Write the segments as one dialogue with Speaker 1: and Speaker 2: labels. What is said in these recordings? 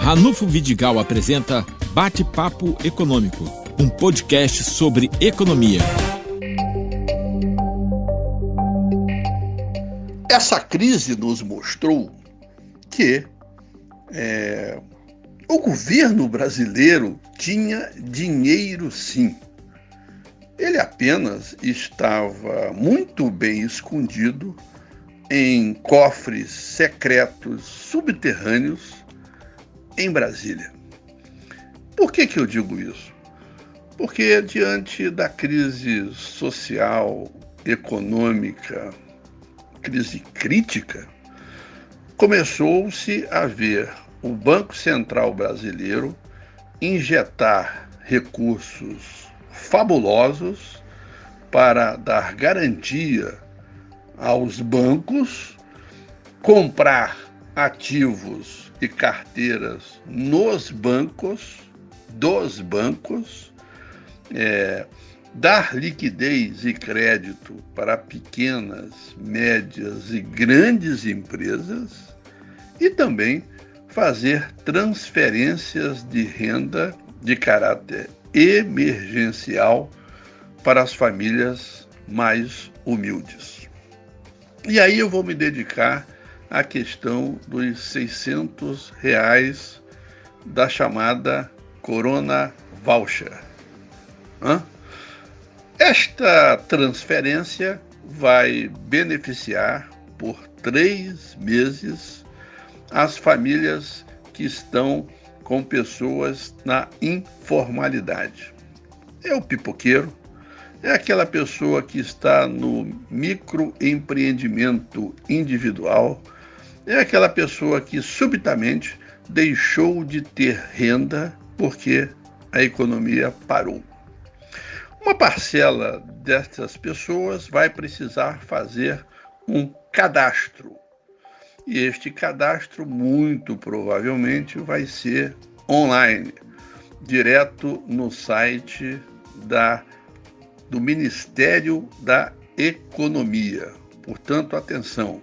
Speaker 1: Ranulfo Vidigal apresenta Bate-Papo Econômico, um podcast sobre economia.
Speaker 2: Essa crise nos mostrou que é, o governo brasileiro tinha dinheiro sim. Ele apenas estava muito bem escondido em cofres secretos subterrâneos em Brasília. Por que, que eu digo isso? Porque diante da crise social, econômica, crise crítica, começou-se a ver o Banco Central brasileiro injetar recursos fabulosos para dar garantia aos bancos, comprar ativos e carteiras nos bancos, dos bancos, é, dar liquidez e crédito para pequenas, médias e grandes empresas e também fazer transferências de renda de caráter emergencial para as famílias mais humildes. E aí eu vou me dedicar à questão dos 600 reais da chamada Corona Voucher. Hã? Esta transferência vai beneficiar por três meses as famílias que estão com pessoas na informalidade. É o pipoqueiro, é aquela pessoa que está no microempreendimento individual, é aquela pessoa que subitamente deixou de ter renda porque a economia parou. Uma parcela dessas pessoas vai precisar fazer um cadastro. E este cadastro, muito provavelmente, vai ser online, direto no site da do Ministério da Economia. Portanto, atenção,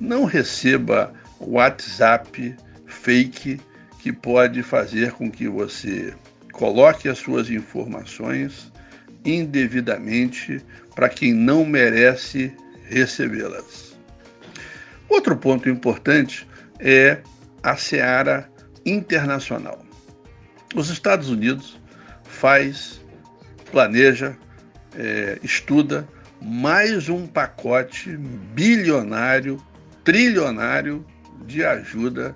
Speaker 2: não receba WhatsApp fake que pode fazer com que você coloque as suas informações indevidamente para quem não merece recebê-las. Outro ponto importante é a seara internacional. Os Estados Unidos faz, planeja é, estuda mais um pacote bilionário, trilionário de ajuda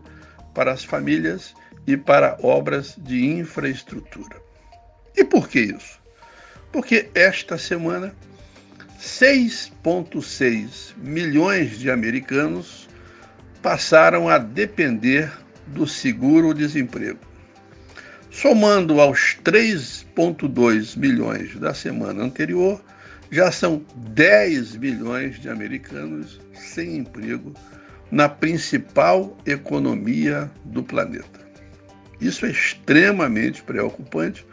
Speaker 2: para as famílias e para obras de infraestrutura. E por que isso? Porque esta semana 6,6 milhões de americanos passaram a depender do seguro-desemprego. Somando aos 3,2 milhões da semana anterior, já são 10 milhões de americanos sem emprego na principal economia do planeta. Isso é extremamente preocupante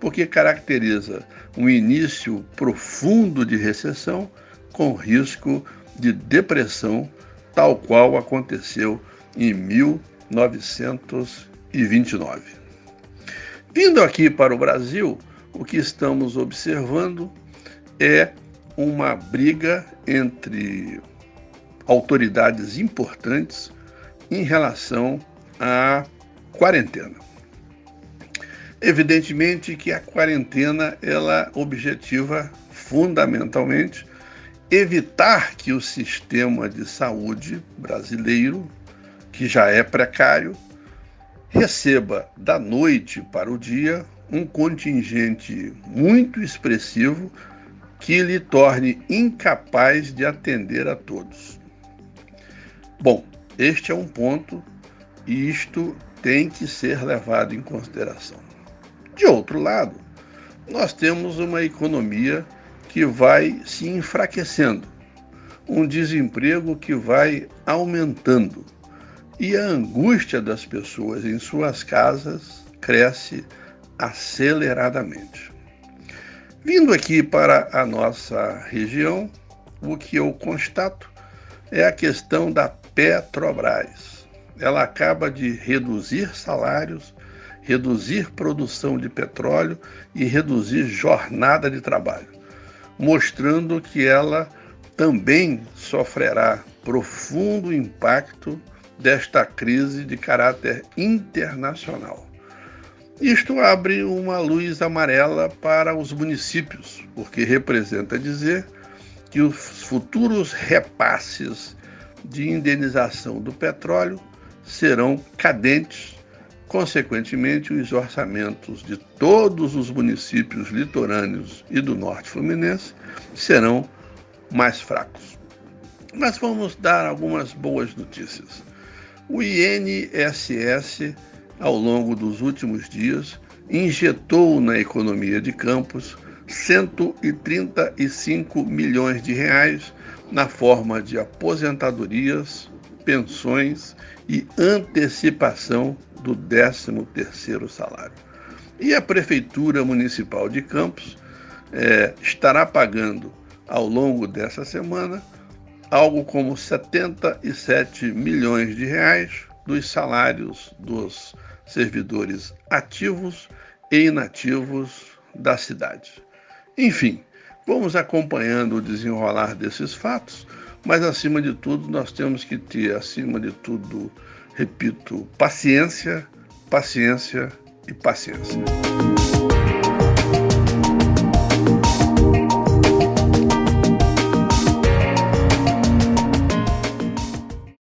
Speaker 2: porque caracteriza um início profundo de recessão com risco de depressão, tal qual aconteceu em 1929. Vindo aqui para o Brasil, o que estamos observando é uma briga entre autoridades importantes em relação à quarentena. Evidentemente que a quarentena ela objetiva fundamentalmente evitar que o sistema de saúde brasileiro, que já é precário, receba da noite para o dia um contingente muito expressivo que lhe torne incapaz de atender a todos. Bom, este é um ponto e isto tem que ser levado em consideração. De outro lado, nós temos uma economia que vai se enfraquecendo, um desemprego que vai aumentando e a angústia das pessoas em suas casas cresce aceleradamente. Vindo aqui para a nossa região, o que eu constato é a questão da Petrobras. ela acaba de reduzir salários, reduzir produção de petróleo e reduzir jornada de trabalho, mostrando que ela também sofrerá profundo impacto desta crise de caráter internacional. Isto abre uma luz amarela para os municípios, porque representa dizer que os futuros repasses de indenização do petróleo serão cadentes, consequentemente, os orçamentos de todos os municípios litorâneos e do norte fluminense serão mais fracos. Mas vamos dar algumas boas notícias. O INSS, ao longo dos últimos dias, injetou na economia de Campos 135 milhões de reais na forma de aposentadorias, pensões e antecipação do 13º salário. E a Prefeitura Municipal de Campos é, estará pagando ao longo dessa semana algo como 77 milhões de reais dos salários dos servidores ativos e inativos da cidade. Enfim, vamos acompanhando o desenrolar desses fatos, mas acima de tudo nós temos que ter, acima de tudo, repito, paciência, paciência e paciência.